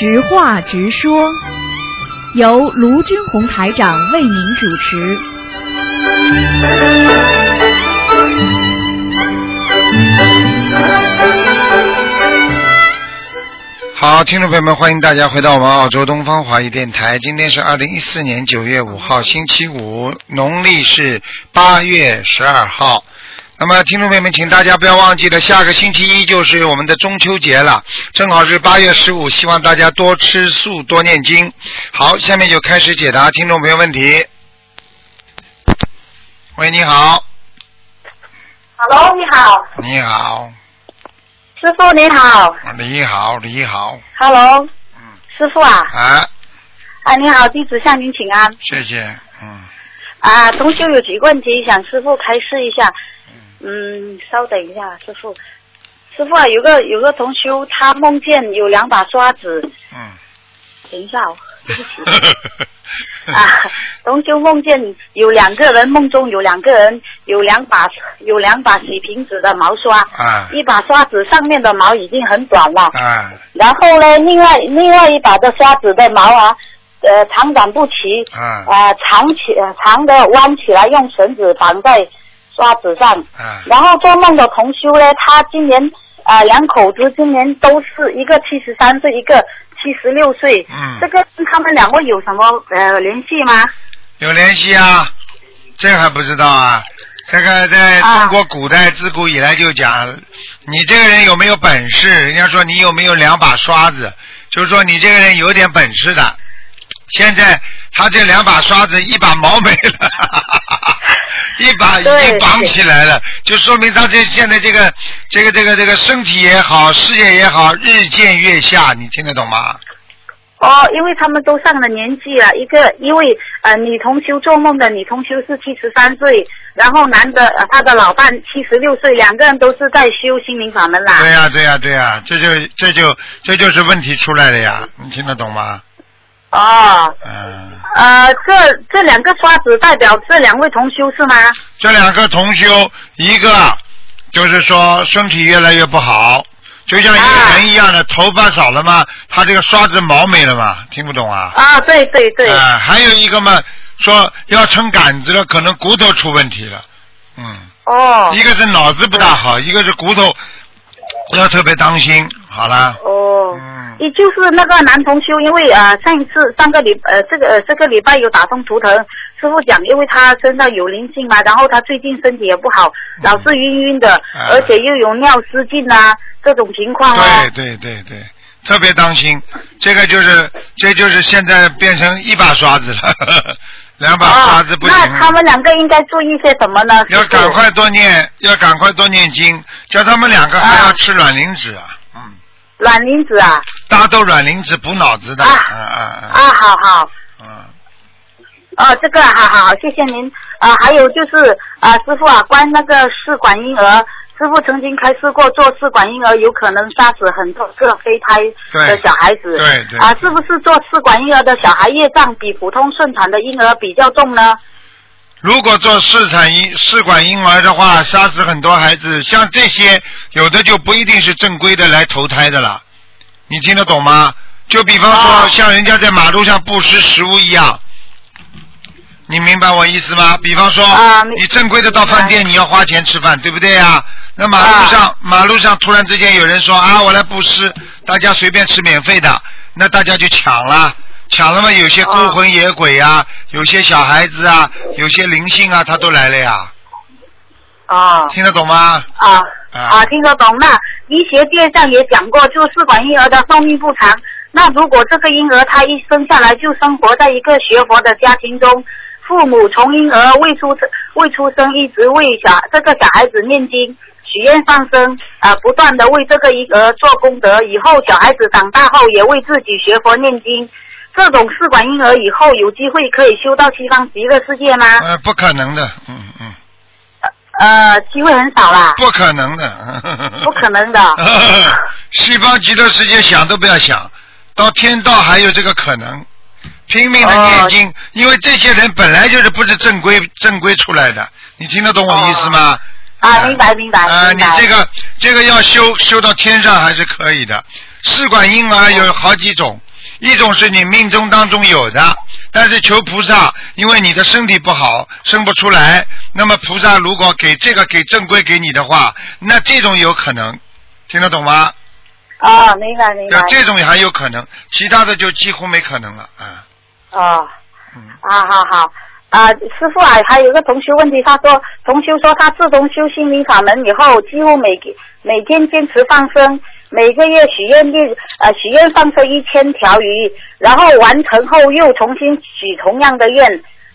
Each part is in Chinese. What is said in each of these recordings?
直话直说，由卢军红台长为您主持。好，听众朋友们，欢迎大家回到我们澳洲东方华语电台。今天是二零一四年九月五号，星期五，农历是八月十二号。那么，听众朋友们，请大家不要忘记了，下个星期一就是我们的中秋节了，正好是八月十五，希望大家多吃素，多念经。好，下面就开始解答听众朋友问题。喂，你好，Hello，你好，你好，师傅你好。你好，你好，，Hello，嗯，师傅啊，啊，啊你好，弟子向您请安。谢谢，嗯，啊，中秋有几个问题想师傅开示一下，嗯，稍等一下，师傅，师傅啊，有个有个同修他梦见有两把刷子，嗯。等一下哦，对不起。啊，同修梦见有两个人，梦中有两个人，有两把有两把洗瓶子的毛刷，啊。一把刷子上面的毛已经很短了。啊。然后呢，另外另外一把的刷子的毛啊，呃，长短不齐，啊。啊、长起呃长的弯起来，用绳子绑在刷子上。嗯然后做梦的同修呢，他今年啊、两口子今年都是一个七十三岁，一个七十六岁。嗯这个跟他们两位有什么呃联系吗？有联系啊？这还不知道啊？这个在啊中国古代自古以来就讲，你这个人有没有本事？人家说你有没有两把刷子，就是说你这个人有点本事的。现在他这两把刷子，一把毛没了，一把已经绑起来了，就说明他这现在这个这个这个这个身体也好，事业也好，日渐月下，你听得懂吗？哦，因为他们都上了年纪了，一个因为呃女同修做梦的女同修是七十三岁，然后男的呃他的老伴七十六岁，两个人都是在修心灵法门啦。对呀、对呀、对呀、这就这就这就是问题出来了呀，你听得懂吗？哦，嗯，呃，这这两个刷子代表这两位同修是吗？这两个同修，一个就是说身体越来越不好，就像一个人一样的，头发少了嘛，他这个刷子毛没了嘛，听不懂啊？啊，对对对，啊，还有一个嘛，说要撑杆子了，可能骨头出问题了，嗯，哦一个是脑子不大好，一个是骨头要特别当心，好了，哦。嗯。也就是那个男同修，因为呃上一次上个礼呃这个呃这个礼拜有打通图腾，师傅讲，因为他身上有灵性嘛，然后他最近身体也不好，老是晕晕的，嗯而且又有尿失禁啊这种情况啊。对对对对，特别当心，这个就是这就是现在变成一把刷子了，两把刷子不行。哦那他们两个应该注意些什么呢？要赶快多念，要赶快多念经，叫他们两个还要啊吃卵磷脂啊，嗯，卵磷脂啊大豆卵磷脂补脑子的，啊啊啊啊，好好。嗯嗯，哦，这个好好好，谢谢您。啊、还有就是啊、师傅啊，关于那个试管婴儿，师傅曾经开示过，做试管婴儿有可能杀死很多个胚胎的小孩子。对对啊，是不是做试管婴儿的小孩业障比普通顺产的婴儿比较重呢？如果做试产婴试管婴儿的话，杀死很多孩子，像这些有的就不一定是正规的来投胎的了，你听得懂吗？就比方说哦像人家在马路上布施食物一样，你明白我意思吗？比方说你正规的到饭店你要花钱吃饭，对不对呀？那马路上马路上突然之间有人说啊，我来布施，大家随便吃免费的，那大家就抢了。抢了嘛，有些孤魂野鬼呀、有些小孩子啊，有些灵性啊，他都来了呀，哦。听得懂吗？啊啊啊，听得懂。那医学界上也讲过，就试管婴儿的寿命不长。那如果这个婴儿他一生下来就生活在一个学佛的家庭中，父母从婴儿未出生未出生一直为小这个小孩子念经。许愿放生啊，不断的为这个婴儿做功德，以后小孩子长大后也为自己学佛念经。这种试管婴儿以后有机会可以修到西方极乐世界吗？呃，不可能的，嗯嗯，呃，机会很少啦，不可能的，不可能的。西方极乐世界想都不要想，到天道还有这个可能，拼命的念经，因为这些人本来就是不是正规正规出来的，你听得懂我意思吗？啊，明白明白啊，你。这个这个要修修到天上还是可以的。试管婴儿有好几种，一种是你命中当中有的，但是求菩萨，因为你的身体不好，生不出来，那么菩萨如果给这个给正规给你的话，那这种有可能，听得懂吗？啊，明白明白。这种还有可能，其他的就几乎没可能了啊。哦。嗯。啊，好好。啊，师傅啊，还有个同修问题，他说，同修说他自从修心灵法门以后，几乎每每天坚持放生，每个月许愿一呃许愿放生一千条鱼，然后完成后又重新许同样的愿，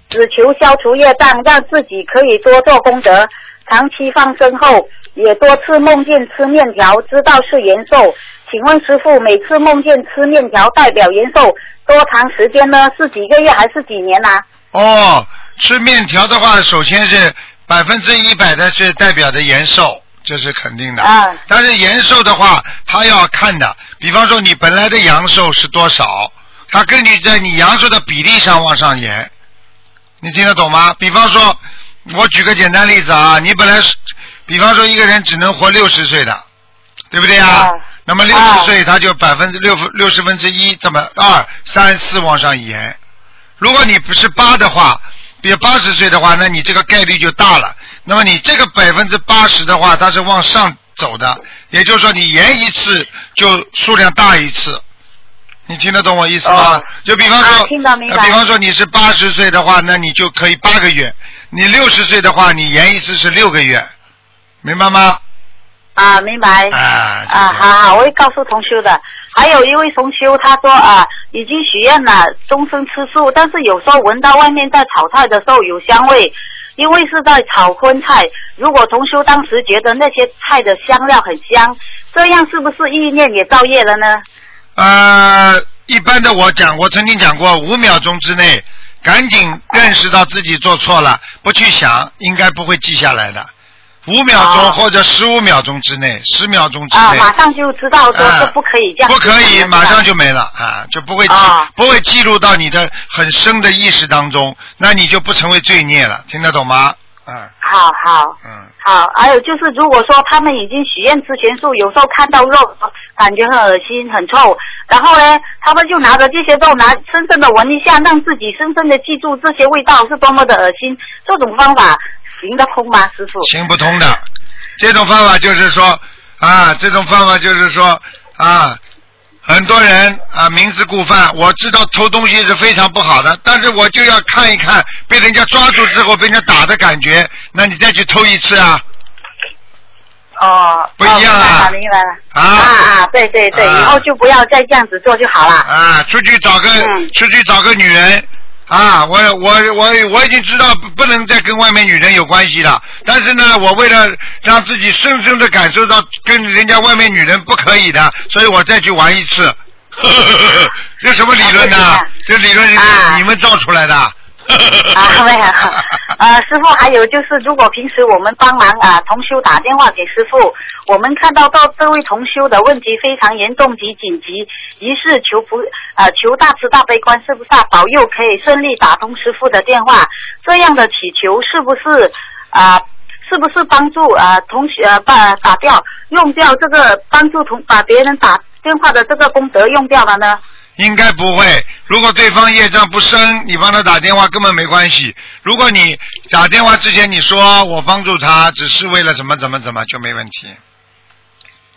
只求消除业障，让自己可以多做功德。长期放生后，也多次梦见吃面条，知道是延寿。请问师傅，每次梦见吃面条代表延寿多长时间呢？是几个月还是几年呢？哦，吃面条的话，首先是百分之一百的是代表的延寿，这是肯定的。啊。但是延寿的话，他要看的，比方说你本来的阳寿是多少，他根据在你阳寿的比例上往上延。你听得懂吗？比方说，我举个简单例子啊，你本来是，比方说一个人只能活六十岁的，对不对啊？那么六十岁他就百分之六六十分之一，这么二三四往上延。如果你不是八的话，比如八十岁的话，那你这个概率就大了。那么你这个百分之八十的话，它是往上走的，也就是说你延一次就数量大一次。你听得懂我意思吗？就比方说，比方说你是八十岁的话，那你就可以八个月；你六十岁的话，你延一次是六个月，明白吗？啊，明白。啊，啊，好好，我会告诉同修的。还有一位同修，他说啊，已经许愿了，终身吃素，但是有时候闻到外面在炒菜的时候有香味，因为是在炒荤菜。如果同修当时觉得那些菜的香料很香，这样是不是意念也造业了呢？呃，一般的我讲，我曾经讲过，五秒钟之内赶紧认识到自己做错了，不去想，应该不会记下来的。五秒钟或者十五秒钟之内，十秒钟之内，啊，马上就知道说是不可以这样，不可以，马上就没了啊，就不会记，不会记录到你的很深的意识当中，那你就不成为罪孽了，听得懂吗？嗯。好好。嗯。好，还有就是，如果说他们已经许愿吃全素，有时候看到肉感觉很恶心、很臭，然后呢，他们就拿着这些肉拿深深的闻一下，让自己深深的记住这些味道是多么的恶心，这种方法。行得通吗，师傅？行不通的，这种方法就是说啊，这种方法就是说啊，很多人啊明知故犯。我知道偷东西是非常不好的，但是我就要看一看被人家抓住之后被人家打的感觉，那你再去偷一次啊？哦，不一样啊，明白了。啊啊，对对对，以后就不要再这样子做就好了。啊，出去找个出去找个女人。啊，我我我我已经知道不不能再跟外面女人有关系了，但是呢，我为了让自己深深的感受到跟人家外面女人不可以的，所以我再去玩一次。这什么理论呢？这理论是你们造出来的。啊，没有。呃，师傅，还有就是，如果平时我们帮忙啊，同修打电话给师傅，我们看到到这位同修的问题非常严重及紧急，于是求菩啊求大慈大悲观世菩萨保佑可以顺利打通师傅的电话。这样的祈求是不是啊？是不是帮助啊同学把打掉用掉这个帮助同把别人打电话的这个功德用掉了呢？应该不会。如果对方业障不深，你帮他打电话根本没关系。如果你打电话之前你说我帮助他只是为了怎么怎么怎么就没问题。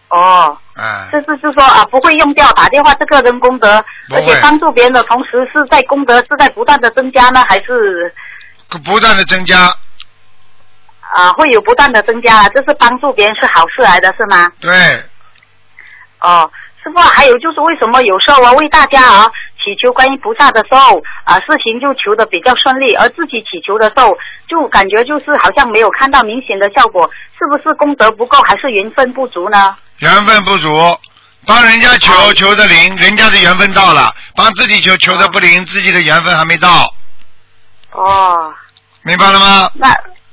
哦。哎。这是是说啊，不会用掉打电话这个人功德，而且帮助别人的同时是在功德是在不断的增加呢，还是？不断的增加。啊，会有不断的增加，这是帮助别人是好事来的，是吗？对。哦。师傅，还有就是为什么有时候啊为大家啊祈求观音菩萨的时候啊事情就求的比较顺利，而自己祈求的时候就感觉就是好像没有看到明显的效果，是不是功德不够，还是缘分不足呢？缘分不足，帮人家求求的灵，人家的缘分到了；帮自己求求的不灵，自己的缘分还没到。哦。明白了吗？那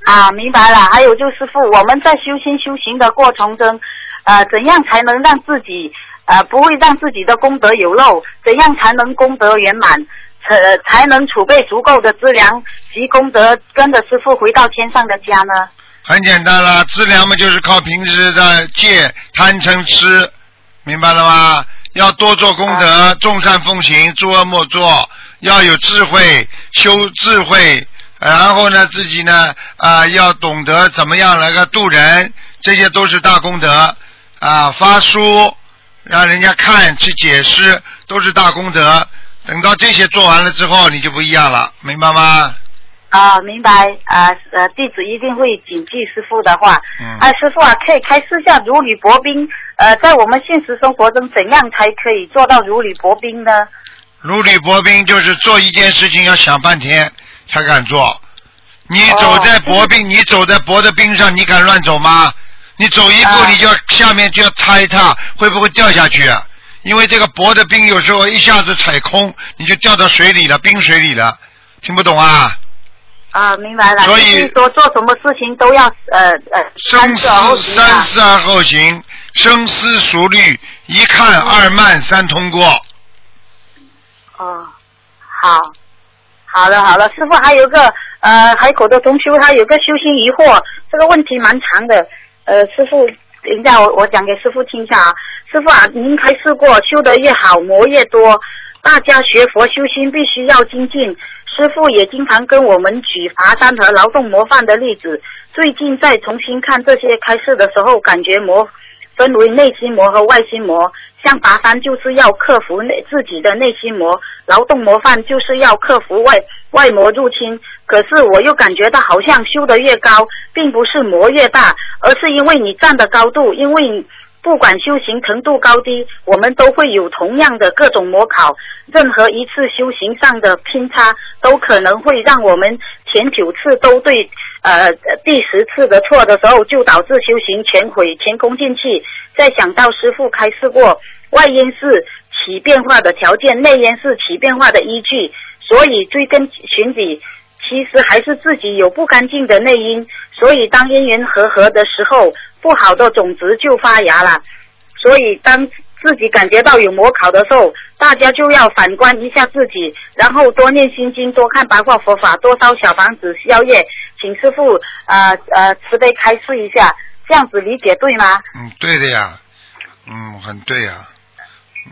啊，明白了。还有就是，师傅，我们在修心修行的过程中，呃，怎样才能让自己？呃，不会让自己的功德有漏，怎样才能功德圆满，才才能储备足够的资粮及功德，跟着师傅回到天上的家呢？很简单了，资粮嘛，就是靠平时的戒、贪嗔痴，明白了吗？要多做功德，众善奉行，诸恶莫作，要有智慧，修智慧，然后呢，自己呢啊、要懂得怎么样来个度人，这些都是大功德啊、发书让人家看去解释，都是大功德。等到这些做完了之后，你就不一样了，明白吗？啊，明白啊，呃，弟子一定会谨记师傅的话。嗯啊，师傅啊，可以开示下如履薄冰。呃，在我们现实生活中，怎样才可以做到如履薄冰呢？如履薄冰就是做一件事情要想半天才敢做。你哦走在薄冰，你走在薄的冰上，你敢乱走吗？你走一步，啊你就要下面就要踏一踏，会不会掉下去啊？因为这个薄的冰有时候一下子踩空，你就掉到水里了，冰水里了。听不懂啊？啊，明白了。所以就是说做什么事情都要呃呃深三思而后思行啊三思而后行，深思熟虑，一看二慢三通过。哦，好，好了好了，师傅还有个呃海口的同修，他有个修心疑惑，这个问题蛮长的。呃，师傅，等一下我我讲给师傅听一下啊。师傅啊，您开示过，修得越好，魔越多，大家学佛修心必须要精进。师傅也经常跟我们举爬山和劳动模范的例子。最近在重新看这些开示的时候，感觉魔分为内心魔和外心魔。像爬山就是要克服内自己的内心魔，劳动模范就是要克服外外魔入侵。可是我又感觉到好像修得越高，并不是魔越大，而是因为你站的高度，因为不管修行程度高低，我们都会有同样的各种模考。任何一次修行上的偏差，都可能会让我们前九次都对，呃，第十次的错的时候，就导致修行全毁、前功尽弃。再想到师傅开示过，外因是起变化的条件，内因是起变化的依据，所以追根寻底。其实还是自己有不干净的内因，所以当因缘和合的时候，不好的种子就发芽了。所以当自己感觉到有魔考的时候，大家就要反观一下自己，然后多念心经，多看八卦佛法，多烧小房子、宵夜，请师傅呃呃慈悲开示一下，这样子理解对吗？嗯，对的呀，嗯，很对呀，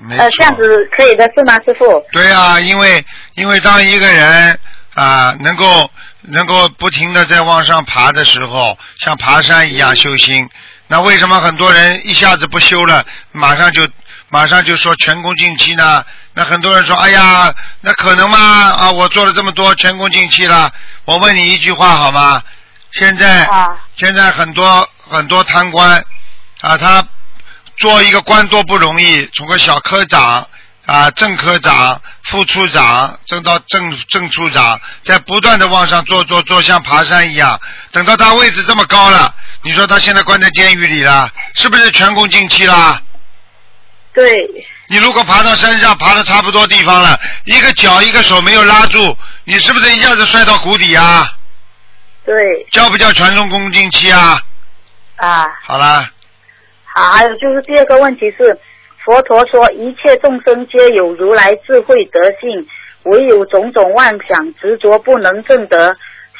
没呃，这样子可以的是吗，师傅？对啊，因为因为当一个人啊能够能够不停的在往上爬的时候，像爬山一样修心，那为什么很多人一下子不修了，马上就马上就说前功尽弃呢？那很多人说，哎呀，那可能吗？啊，我做了这么多，前功尽弃了。我问你一句话好吗？现在、啊现在很多很多贪官啊，他做一个官多不容易，从个小科长啊、正科长、副处长，升到正正处长，在不断的往上做做做，像爬山一样。等到他位置这么高了，你说他现在关在监狱里了，是不是前功尽弃啦？对，你如果爬到山上，爬的差不多地方了，一个脚一个手没有拉住，你是不是一下子摔到谷底啊？对叫不叫全中功尽弃啊？啊。好啦，好，还有就是第二个问题是，佛陀说一切众生皆有如来智慧德性，唯有种种妄想执着不能证得。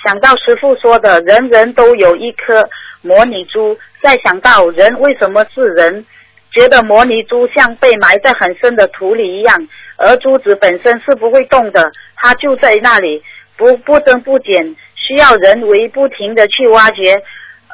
想到师父说的，人人都有一颗模拟珠，再想到人为什么是人，觉得模拟珠像被埋在很深的土里一样，而珠子本身是不会动的，它就在那里，不不增不减，需要人为不停的去挖掘。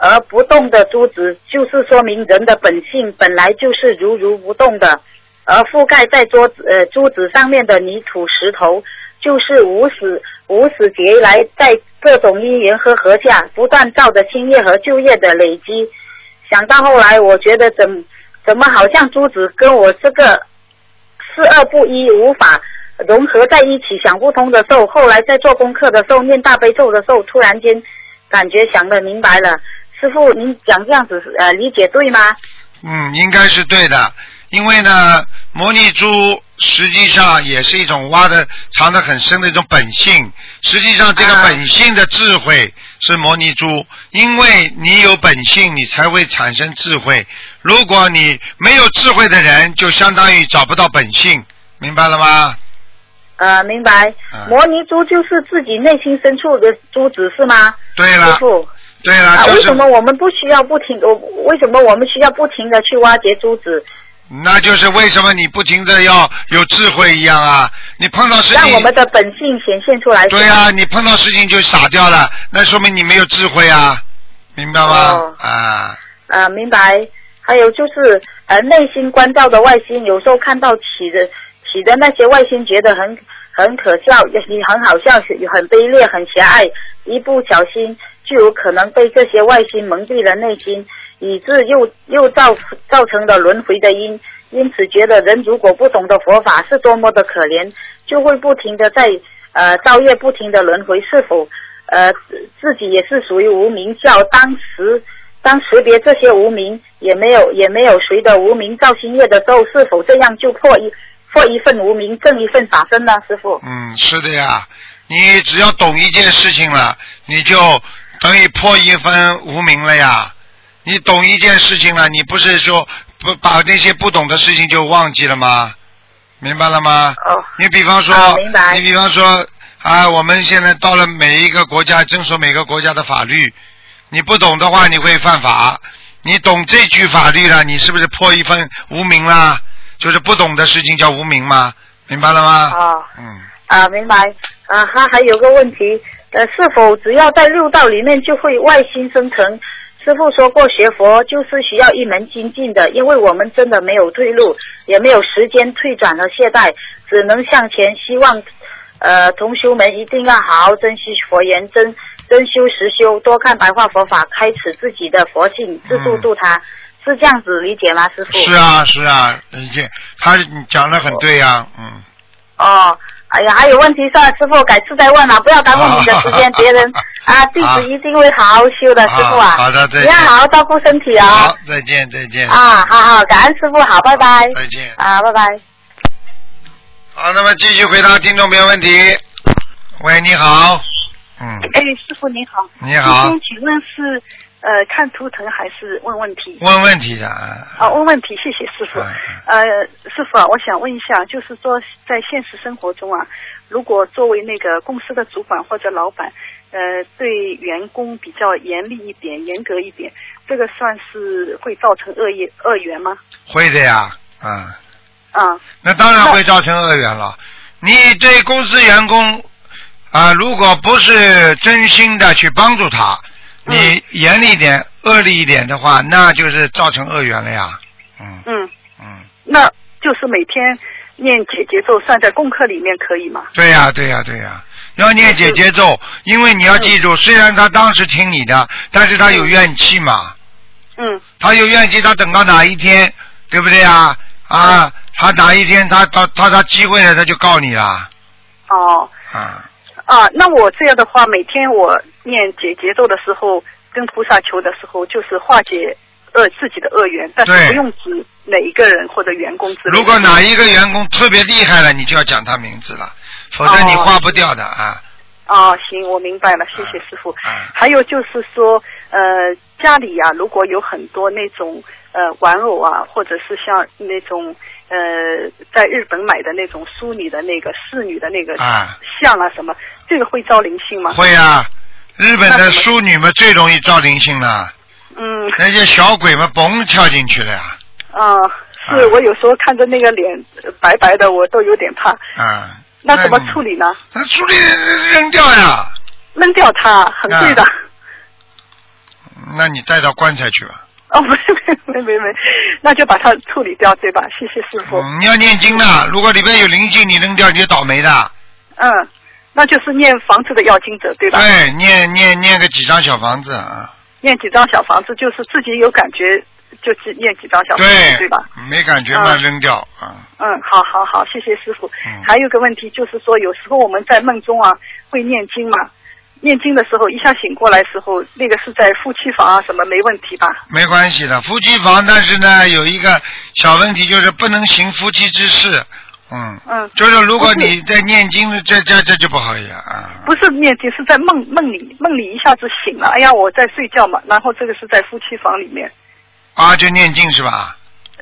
而不动的珠子，就是说明人的本性本来就是如如不动的，而覆盖在桌子呃珠子上面的泥土石头，就是无始无始劫来在各种因缘和合下不断造的新业和旧业的累积。想到后来，我觉得怎怎么好像珠子跟我这个是二不一，无法融合在一起，想不通的时候，后来在做功课的时候，念大悲咒的时候，突然间感觉想的明白了。师傅，您讲这样子呃理解对吗？嗯，应该是对的，因为呢，模拟珠实际上也是一种挖的藏得很深的一种本性。实际上，这个啊本性的智慧是模拟珠，因为你有本性，你才会产生智慧。如果你没有智慧的人，就相当于找不到本性，明白了吗？呃，明白。嗯摩尼珠就是自己内心深处的珠子是吗？对了，傅，对了，啊，就是为什么我们不需要不停？我为什么我们需要不停的去挖掘珠子？那就是为什么你不停的要有智慧一样啊？你碰到事情，让我们的本性显现出来。对啊、你碰到事情就傻掉了，那说明你没有智慧啊，明白吗？哦啊，啊，明白。还有就是，呃，内心关照的外心，有时候看到起的起的那些外星，觉得很很可笑，也很好笑，很卑劣，很狭隘，一不小心就有可能被这些外星蒙蔽了内心，以致又又造造成了轮回的因。因此，觉得人如果不懂得佛法是多么的可怜，就会不停的在呃造业，不停的轮回。是否呃自己也是属于无名教？当时当识别这些无名，也没有也没有谁的无名造新业的时候，是否这样就破一破一份无名，挣一份法身呢？师傅？嗯，是的呀，你只要懂一件事情了，你就等于破一分无名了呀。你懂一件事情了，你不是说不把那些不懂的事情就忘记了吗？明白了吗？哦，你比方说，啊明白你比方说啊，我们现在到了每一个国家，遵守每个国家的法律，你不懂的话，你会犯法。你懂这句法律了，你是不是破一分无名啦？就是不懂的事情叫无名吗？明白了吗？啊嗯，啊，明白。啊，他还有个问题，呃，是否只要在六道里面就会外心生成？师傅说过，学佛就是需要一门精进的，因为我们真的没有退路，也没有时间退转和懈怠，只能向前。希望呃同修们一定要好好珍惜佛缘，真真修实修，多看白话佛法，开始自己的佛性，自度度他。是这样子理解吗，师傅？是啊，是啊，理解。他讲的很对呀、嗯。哦，哎呀，还有问题算了，师傅改次再问了，不要耽误你的时间。别人啊，弟子一定会好好修的，师傅啊。好的再见你要好好照顾身体啊好。，再见，再见。啊，好好，感恩师傅，好，拜拜。再见。啊，拜拜。好，那么继续回答听众朋友问题。喂，你好。嗯，哎，师傅你好。你好今天请问是呃看图腾还是问问题？问问题的啊。啊，问问题，谢谢师傅。嗯呃，师傅啊，我想问一下，就是说在现实生活中啊，如果作为那个公司的主管或者老板，呃，对员工比较严厉一点、严格一点，这个算是会造成恶业恶缘吗？会的呀，啊，啊，那当然会造成恶缘了。你对公司员工啊，如果不是真心的去帮助他，嗯你严厉一点、恶劣一点的话，那就是造成恶缘了呀。嗯嗯，嗯，那就是每天念解节奏算在功课里面可以吗？对呀、对呀、对呀、要念解节奏，因为你要记住，虽然他当时听你的，但是他有怨气嘛，嗯他有怨气，他等到哪一天，对不对啊？啊，他哪一天他他他他机会了，他就告你了哦。啊。啊，那我这样的话，每天我念解节奏的时候，跟菩萨求的时候，就是化解恶自己的恶缘，但是不用指哪一个人或者员工之类的。如果哪一个员工特别厉害了，你就要讲他名字了，否则你哦化不掉的啊。哦，行，我明白了，谢谢师傅。啊还有就是说，呃，家里呀、如果有很多那种呃玩偶啊，或者是像那种呃在日本买的那种淑女的那个侍女的那个啊像啊什么，这个会招灵性吗？会啊，日本的淑女们最容易招灵性了，嗯。那些小鬼们嘣跳进去了呀。啊，是我有时候看着那个脸呃白白的，我都有点怕。啊。那怎么处理呢？那处理扔掉呀，扔掉它，很贵的。啊那你带到棺材去吧。哦，不是，没没没没，那就把它处理掉，对吧？谢谢师傅。嗯，你要念经的，如果里面有灵性，你扔掉你就倒霉的。嗯，那就是念房子的要经者，对吧？对，念念念个几张小房子啊。念几张小房子，就是自己有感觉就只念几张小房子，对，对吧？没感觉嘛，嗯扔掉啊。嗯，好好好，谢谢师傅。嗯还有个问题就是说，有时候我们在梦中啊会念经嘛，念经的时候一下醒过来时候，那个是在夫妻房啊什么没问题吧？没关系的，夫妻房，但是呢，有一个小问题，就是不能行夫妻之事。嗯，嗯，就是如果你在念经，这这这就不好呀啊。不是念经，是在梦梦里，梦里一下子醒了，哎呀，我在睡觉嘛，然后这个是在夫妻房里面，啊，就念经是吧？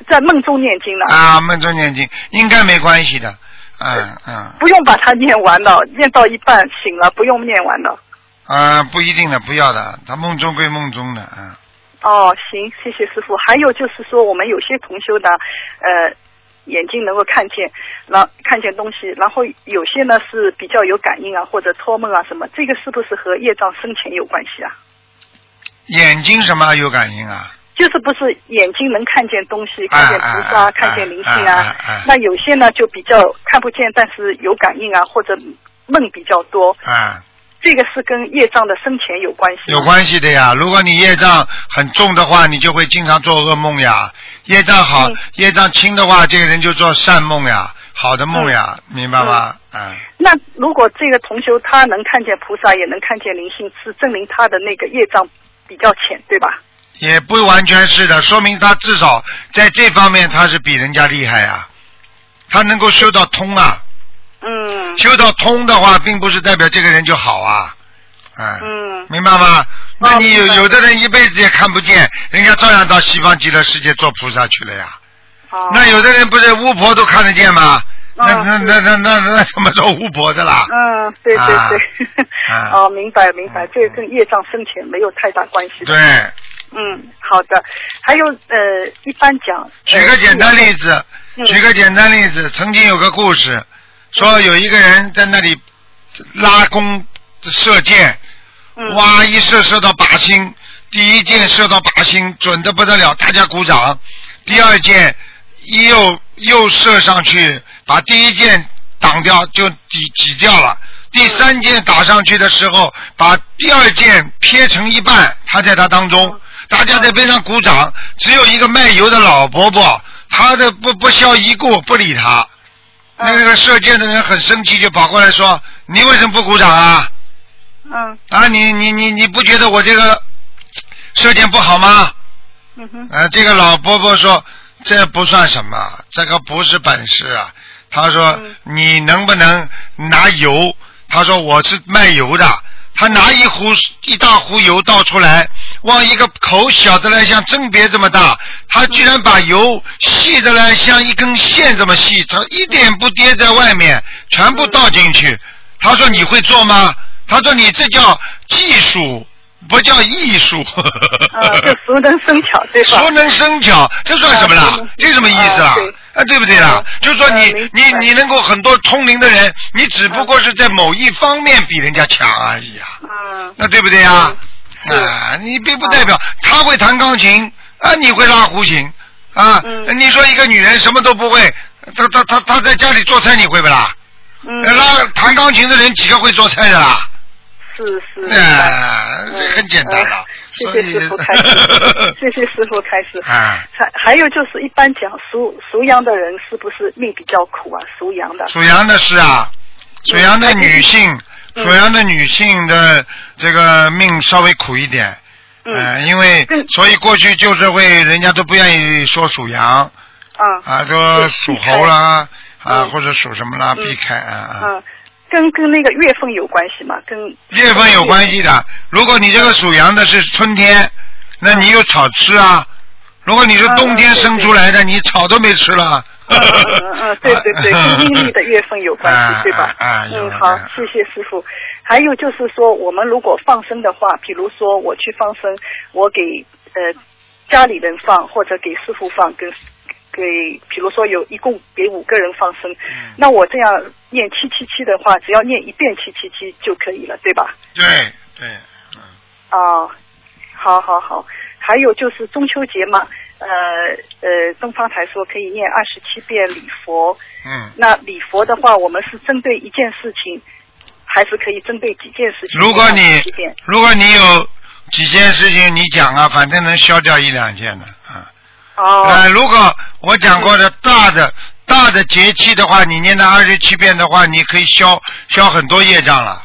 在梦中念经了，啊，梦中念经应该没关系的。嗯嗯不用把它念完了，念到一半醒了，不用念完了。啊，不一定的，不要的，他梦中归梦中的，嗯哦，行，谢谢师傅。还有就是说，我们有些同修呢，呃，眼睛能够看见，然看见东西，然后有些呢是比较有感应啊，或者托梦啊什么，这个是不是和业障深浅有关系啊？眼睛什么有感应啊？就是不是眼睛能看见东西，看见菩萨，看见灵性啊那有些呢就比较看不见，但是有感应啊，或者梦比较多，啊，这个是跟业障的深浅有关系。有关系的呀。如果你业障很重的话，你就会经常做噩梦呀。业障好嗯，业障轻的话，这个人就做善梦呀，好的梦呀，明白吗？嗯。那如果这个同修他能看见菩萨，也能看见灵性，是证明他的那个业障比较浅，对吧？也不完全是的，说明他至少在这方面他是比人家厉害啊，他能够修到通啊，嗯修到通的话，并不是代表这个人就好啊，嗯，嗯明白吗？那你有有的人一辈子也看不见，人家照样到西方极乐世界做菩萨去了呀。哦那有的人不是巫婆都看得见吗？那嗯那那那那 那怎么做巫婆的啦？嗯，对对啊对，啊 哦，明白明白，这个跟业障深浅没有太大关系。对，嗯，好的。还有呃，一般讲，举个简单例子，嗯举个简单例子，曾经有个故事，说有一个人在那里拉弓射箭，嗯哇，一射射到靶心，第一箭射到靶心，准的不得了，大家鼓掌。第二箭又又射上去，把第一箭挡掉，就挤挤掉了。第三箭打上去的时候，把第二箭撇成一半，他在他当中，大家在边上鼓掌。只有一个卖油的老伯伯，他的不不消一顾，不理他。那个射箭的人很生气，就跑过来说：“你为什么不鼓掌啊？嗯啊，你你你你不觉得我这个射箭不好吗？”嗯哼啊，这个老伯伯说：“这不算什么，这个不是本事啊。”他说：“嗯你能不能拿油？”他说：“我是卖油的。”他拿一壶一大壶油倒出来，往一个口小的来像针别这么大，他居然把油细的来像一根线这么细，他一点不跌在外面，全部倒进去。他说：“你会做吗？”他说：“你这叫技术，不叫艺术。”啊，这熟能生巧，对吧？熟能生巧，这算什么啦？这什么意思啊啊对？不对啦啊？就是说你呃你你能够很多通灵的人，你只不过是在某一方面比人家强而已啊，嗯那对不对呀？啊，你并不代表他会弹钢琴啊，你会拉胡琴啊嗯？你说一个女人什么都不会，她她她她在家里做菜，你会不啦？嗯，拉弹钢琴的人几个会做菜的啦？是是。很简单了呃。谢谢师傅开始，谢谢师傅开始。啊。还还有就是，一般讲属属羊的人是不是命比较苦啊？属羊的。属羊的是啊，属羊的女性，嗯属羊的女性的这个命稍微苦一点，嗯呃因为嗯所以过去旧社会人家都不愿意说属羊啊啊，说属猴啦啊嗯或者属什么啦，嗯避开啊啊。啊，跟跟那个月份有关系吗？跟月份有关系的，如果你这个属羊的是春天，那你有草吃啊；如果你是冬天生出来的，你草都没吃了。嗯嗯 对对对，跟阴历的月份有关 啊系，对吧？嗯，好啊，谢谢师傅。还有就是说，我们如果放生的话，比如说我去放生，我给呃家里人放，或者给师傅放，跟给，比如说有一共给五个人放生，嗯那我这样念七七七的话，只要念一遍七七七就可以了，对吧？对对，嗯啊，好好好，还有就是中秋节嘛，呃呃，东方台说可以念二十七遍礼佛，嗯。那礼佛的话，我们是针对一件事情，还是可以针对几件事情？如果你念27遍如果你有几件事情你讲啊，反正能消掉一两件的啊。哦，呃，如果我讲过的大的大的节气的话，你念到二十七遍的话，你可以消消很多业障了。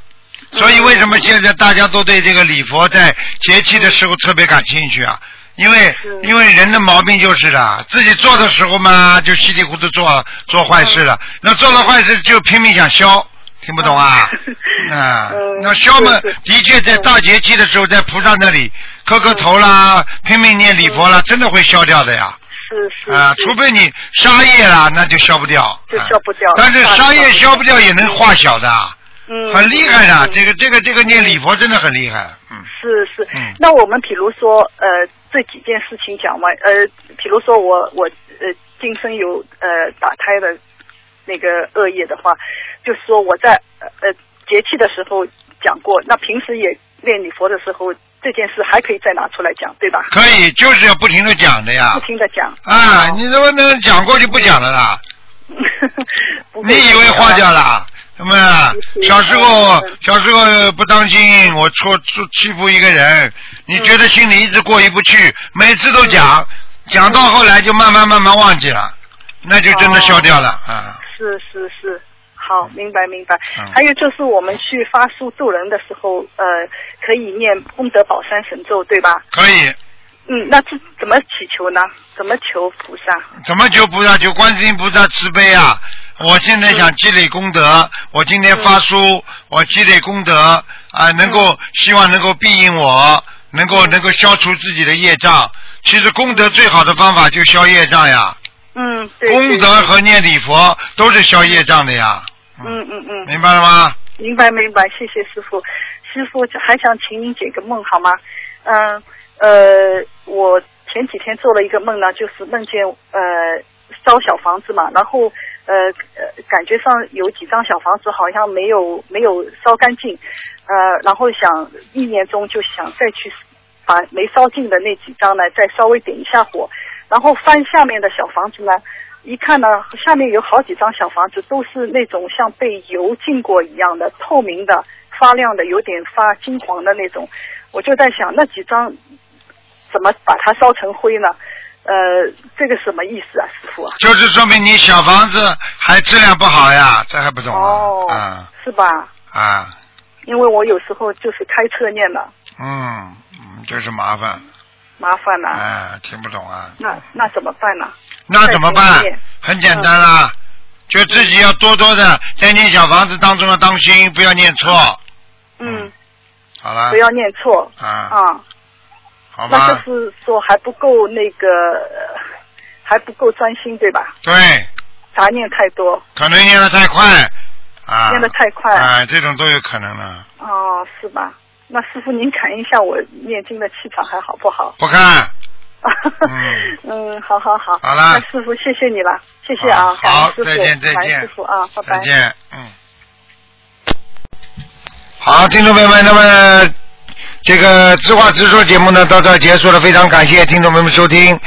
所以为什么现在大家都对这个礼佛在节气的时候特别感兴趣啊？因为因为人的毛病就是的，自己做的时候嘛，就稀里糊涂做做坏事了。那做了坏事就拼命想消，听不懂啊？啊 嗯，那消嘛，的确在大节气的时候，在菩萨那里磕磕头啦，拼命念礼佛啦，真的会消掉的呀。是是啊，除非你杀业啦，那就消不掉。就啊消不掉但是杀业消不掉也能化小的，嗯很厉害的。嗯这个这个这个念礼佛真的很厉害。嗯，是是嗯，那我们比如说呃，这几件事情讲完？呃，比如说我我呃今生有呃打胎的那个恶业的话，就是说我在呃呃节气的时候讲过，那平时也念礼佛的时候，这件事还可以再拿出来讲，对吧？可以，就是要不停的讲的呀不。停的讲。啊，你怎么能讲过就不讲了啦？你以为花掉了？什么啊？小时候嗯小时候不当心，我错错欺负一个人，你觉得心里一直过意不去，每次都讲，讲到后来就慢慢慢慢忘记了，那就真的消掉了啊。是是是，好，明白明白。嗯还有就是我们去发书助人的时候，呃，可以念功德宝山神咒，对吧？可以，嗯，那这怎么祈求呢？怎么求菩萨？怎么求菩萨？求观世音菩萨慈悲啊！我现在想积累功德，我今天发书，我积累功德啊，能够希望能够庇应我，能够能够消除自己的业障。其实功德最好的方法就消业障呀，嗯，对。功德和念礼佛都是消业障的呀，嗯嗯嗯，明白了吗？明白明白，谢谢师傅。师傅还想请您解个梦好吗？嗯呃，我前几天做了一个梦呢，就是梦见呃烧小房子嘛，然后呃呃感觉上有几张小房子好像没有没有烧干净，呃，然后想意念中就想再去把没烧尽的那几张呢再稍微点一下火，然后翻下面的小房子呢。一看呢，下面有好几张小房子，都是那种像被油浸过一样的透明的、发亮的，有点发金黄的那种。我就在想，那几张怎么把它烧成灰呢？呃，这个什么意思啊，师傅啊？就是说明你小房子还质量不好呀，这还不懂哦是吧？啊，因为我有时候就是开车念的，嗯嗯，就是麻烦，麻烦了、哎，听不懂啊。那那怎么办呢？那怎么办？很简单啦，就自己要多多的在念小房子当中要当心，不要念错。嗯，好了不，要念错啊，啊。那好吧，那就是说还不够那个，呃还不够专心，对吧？对，杂念太多，可能念的太快啊，念的太快啊，这种都有可能的。哦，是吧？那师傅您看一下我念经的气场还好不好？不看，嗯 嗯，好好好。好了那师傅谢谢你了，谢谢啊，感好再见再见师傅啊，拜拜。再见，嗯。好，听众朋友们，那么这个直话直说节目呢到这儿结束了，非常感谢听众朋友们收听。